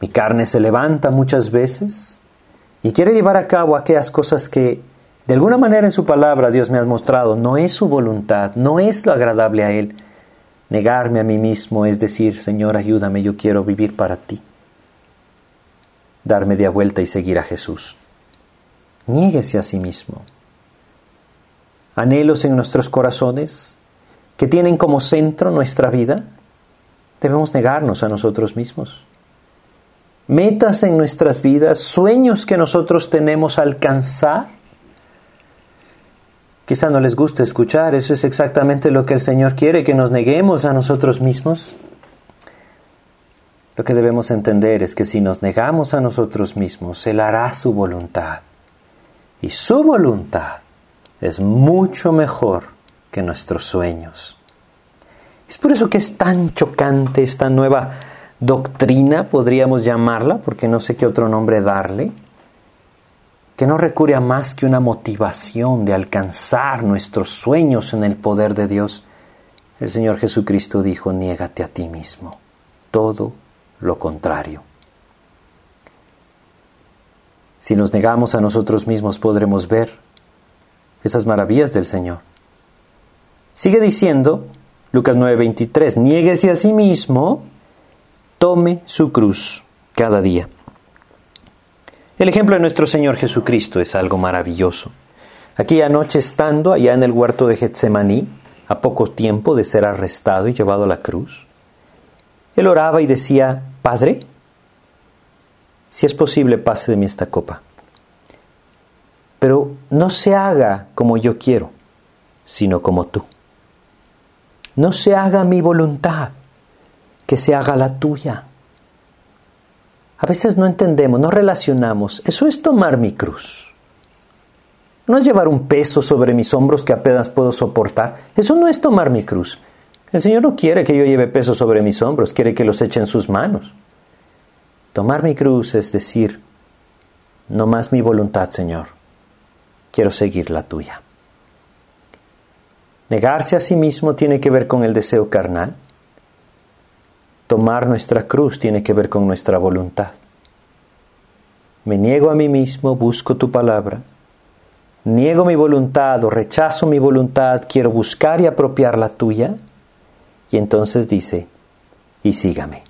Mi carne se levanta muchas veces y quiere llevar a cabo aquellas cosas que de alguna manera en su palabra Dios me ha mostrado. No es su voluntad, no es lo agradable a Él. Negarme a mí mismo es decir, Señor, ayúdame, yo quiero vivir para ti. dar media vuelta y seguir a Jesús. Niéguese a sí mismo. Anhelos en nuestros corazones que tienen como centro nuestra vida, debemos negarnos a nosotros mismos. Metas en nuestras vidas, sueños que nosotros tenemos alcanzar, Quizá no les guste escuchar, eso es exactamente lo que el Señor quiere, que nos neguemos a nosotros mismos. Lo que debemos entender es que si nos negamos a nosotros mismos, Él hará su voluntad. Y su voluntad es mucho mejor que nuestros sueños. Es por eso que es tan chocante esta nueva doctrina, podríamos llamarla, porque no sé qué otro nombre darle, que no recurre a más que una motivación de alcanzar nuestros sueños en el poder de Dios. El Señor Jesucristo dijo, niégate a ti mismo. Todo lo contrario. Si nos negamos a nosotros mismos podremos ver esas maravillas del Señor. Sigue diciendo Lucas 9:23, niéguese a sí mismo, tome su cruz cada día. El ejemplo de nuestro Señor Jesucristo es algo maravilloso. Aquella noche estando allá en el huerto de Getsemaní, a poco tiempo de ser arrestado y llevado a la cruz, él oraba y decía, Padre, si es posible, pase de mí esta copa. Pero no se haga como yo quiero, sino como tú. No se haga mi voluntad, que se haga la tuya. A veces no entendemos, no relacionamos. Eso es tomar mi cruz. No es llevar un peso sobre mis hombros que apenas puedo soportar. Eso no es tomar mi cruz. El Señor no quiere que yo lleve peso sobre mis hombros, quiere que los eche en sus manos. Tomar mi cruz es decir, no más mi voluntad, Señor, quiero seguir la tuya. Negarse a sí mismo tiene que ver con el deseo carnal. Tomar nuestra cruz tiene que ver con nuestra voluntad. Me niego a mí mismo, busco tu palabra. Niego mi voluntad o rechazo mi voluntad, quiero buscar y apropiar la tuya. Y entonces dice, y sígame.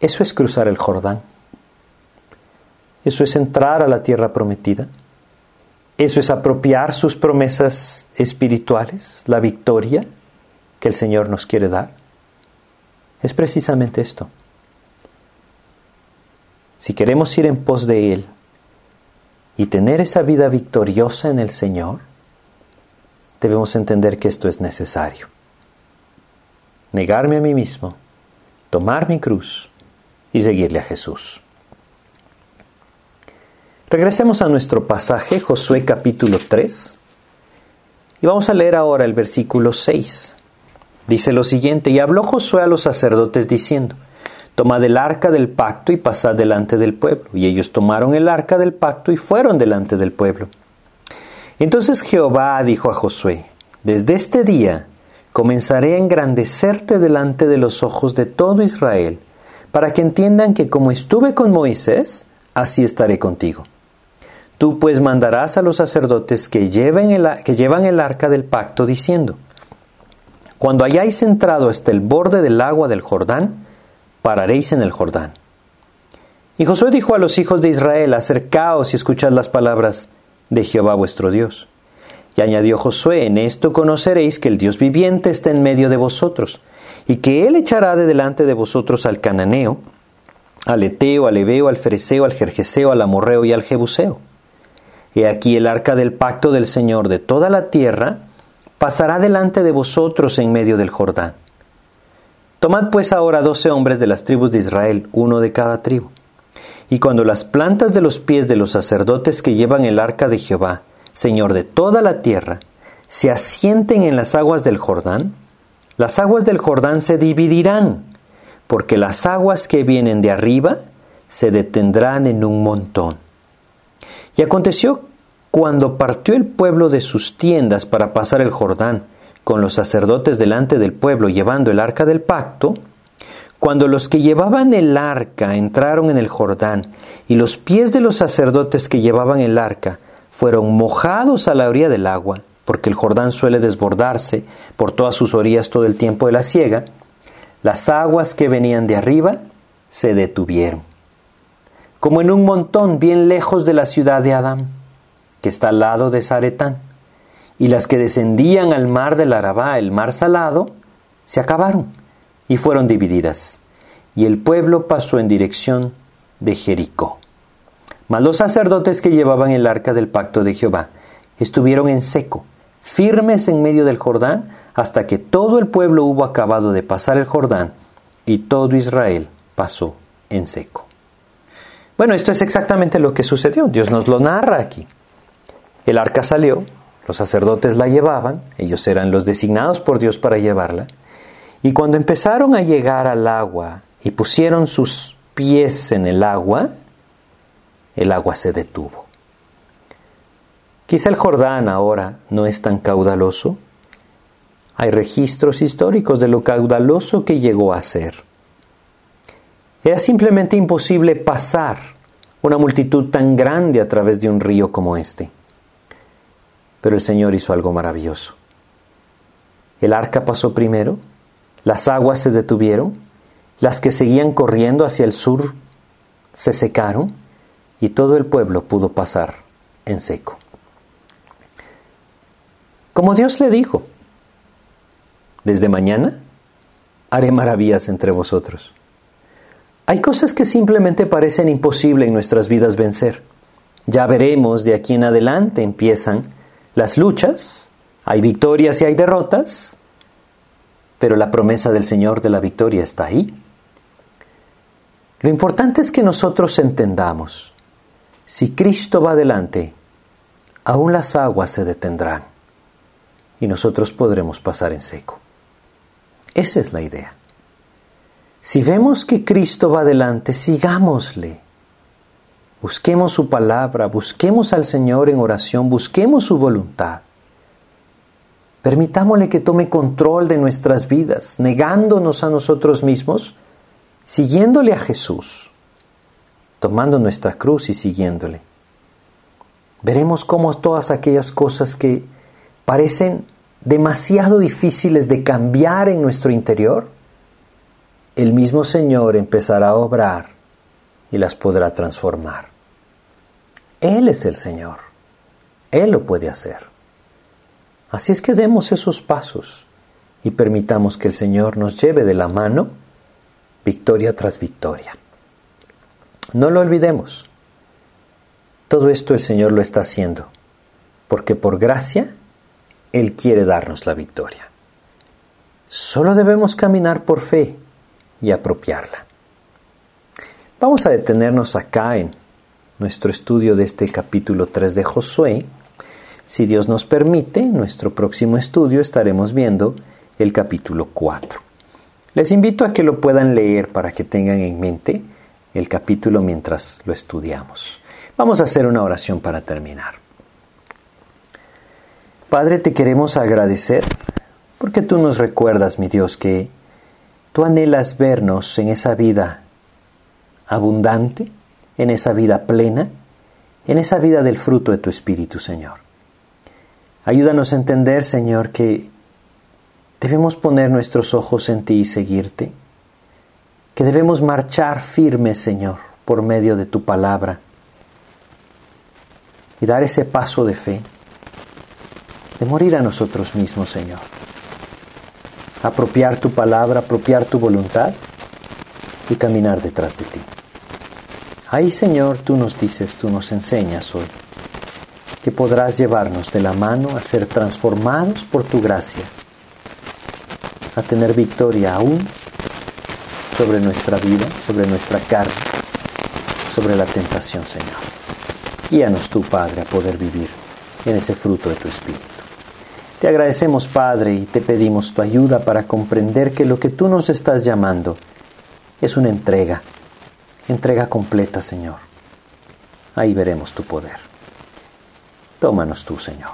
Eso es cruzar el Jordán. Eso es entrar a la tierra prometida. Eso es apropiar sus promesas espirituales, la victoria que el Señor nos quiere dar. Es precisamente esto. Si queremos ir en pos de Él y tener esa vida victoriosa en el Señor, debemos entender que esto es necesario. Negarme a mí mismo, tomar mi cruz y seguirle a Jesús. Regresemos a nuestro pasaje, Josué capítulo 3, y vamos a leer ahora el versículo 6. Dice lo siguiente, y habló Josué a los sacerdotes diciendo, Tomad el arca del pacto y pasad delante del pueblo. Y ellos tomaron el arca del pacto y fueron delante del pueblo. Entonces Jehová dijo a Josué, Desde este día comenzaré a engrandecerte delante de los ojos de todo Israel, para que entiendan que como estuve con Moisés, así estaré contigo. Tú pues mandarás a los sacerdotes que, lleven el, que llevan el arca del pacto, diciendo, Cuando hayáis entrado hasta el borde del agua del Jordán, pararéis en el Jordán. Y Josué dijo a los hijos de Israel, acercaos y escuchad las palabras de Jehová vuestro Dios. Y añadió Josué, en esto conoceréis que el Dios viviente está en medio de vosotros, y que Él echará de delante de vosotros al cananeo, al eteo, al ebeo, al fereceo, al jerjeseo, al amorreo y al jebuseo. He aquí el arca del pacto del Señor de toda la tierra pasará delante de vosotros en medio del Jordán. Tomad pues ahora doce hombres de las tribus de Israel, uno de cada tribu. Y cuando las plantas de los pies de los sacerdotes que llevan el arca de Jehová, Señor de toda la tierra, se asienten en las aguas del Jordán, las aguas del Jordán se dividirán, porque las aguas que vienen de arriba se detendrán en un montón. Y aconteció cuando partió el pueblo de sus tiendas para pasar el Jordán, con los sacerdotes delante del pueblo llevando el arca del pacto, cuando los que llevaban el arca entraron en el Jordán y los pies de los sacerdotes que llevaban el arca fueron mojados a la orilla del agua, porque el Jordán suele desbordarse por todas sus orillas todo el tiempo de la siega, las aguas que venían de arriba se detuvieron, como en un montón bien lejos de la ciudad de Adán, que está al lado de Zaretán, y las que descendían al mar del Arabá, el mar salado, se acabaron y fueron divididas, y el pueblo pasó en dirección de Jericó. Mas los sacerdotes que llevaban el arca del pacto de Jehová estuvieron en seco, firmes en medio del Jordán, hasta que todo el pueblo hubo acabado de pasar el Jordán, y todo Israel pasó en seco. Bueno, esto es exactamente lo que sucedió. Dios nos lo narra aquí. El arca salió, los sacerdotes la llevaban, ellos eran los designados por Dios para llevarla, y cuando empezaron a llegar al agua y pusieron sus pies en el agua, el agua se detuvo. Quizá el Jordán ahora no es tan caudaloso. Hay registros históricos de lo caudaloso que llegó a ser. Era simplemente imposible pasar una multitud tan grande a través de un río como este. Pero el Señor hizo algo maravilloso. El arca pasó primero, las aguas se detuvieron, las que seguían corriendo hacia el sur se secaron y todo el pueblo pudo pasar en seco. Como Dios le dijo, desde mañana haré maravillas entre vosotros. Hay cosas que simplemente parecen imposible en nuestras vidas vencer. Ya veremos, de aquí en adelante empiezan las luchas, hay victorias y hay derrotas, pero la promesa del Señor de la victoria está ahí. Lo importante es que nosotros entendamos, si Cristo va adelante, aún las aguas se detendrán y nosotros podremos pasar en seco. Esa es la idea. Si vemos que Cristo va adelante, sigámosle. Busquemos su palabra, busquemos al Señor en oración, busquemos su voluntad. Permitámosle que tome control de nuestras vidas, negándonos a nosotros mismos, siguiéndole a Jesús, tomando nuestra cruz y siguiéndole. Veremos cómo todas aquellas cosas que parecen demasiado difíciles de cambiar en nuestro interior, el mismo Señor empezará a obrar y las podrá transformar. Él es el Señor. Él lo puede hacer. Así es que demos esos pasos y permitamos que el Señor nos lleve de la mano victoria tras victoria. No lo olvidemos. Todo esto el Señor lo está haciendo, porque por gracia Él quiere darnos la victoria. Solo debemos caminar por fe y apropiarla. Vamos a detenernos acá en nuestro estudio de este capítulo 3 de Josué si Dios nos permite, en nuestro próximo estudio estaremos viendo el capítulo 4. Les invito a que lo puedan leer para que tengan en mente el capítulo mientras lo estudiamos. Vamos a hacer una oración para terminar. Padre, te queremos agradecer porque tú nos recuerdas, mi Dios, que tú anhelas vernos en esa vida abundante, en esa vida plena, en esa vida del fruto de tu Espíritu, Señor. Ayúdanos a entender, Señor, que debemos poner nuestros ojos en ti y seguirte, que debemos marchar firmes, Señor, por medio de tu palabra y dar ese paso de fe, de morir a nosotros mismos, Señor. Apropiar tu palabra, apropiar tu voluntad y caminar detrás de ti. Ahí, Señor, tú nos dices, tú nos enseñas hoy que podrás llevarnos de la mano a ser transformados por tu gracia, a tener victoria aún sobre nuestra vida, sobre nuestra carne, sobre la tentación, Señor. Guíanos tú, Padre, a poder vivir en ese fruto de tu Espíritu. Te agradecemos, Padre, y te pedimos tu ayuda para comprender que lo que tú nos estás llamando es una entrega, entrega completa, Señor. Ahí veremos tu poder. Tómanos tú, Señor.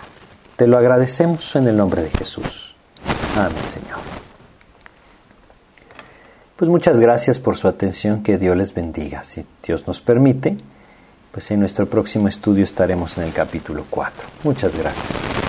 Te lo agradecemos en el nombre de Jesús. Amén, Señor. Pues muchas gracias por su atención, que Dios les bendiga. Si Dios nos permite, pues en nuestro próximo estudio estaremos en el capítulo 4. Muchas gracias.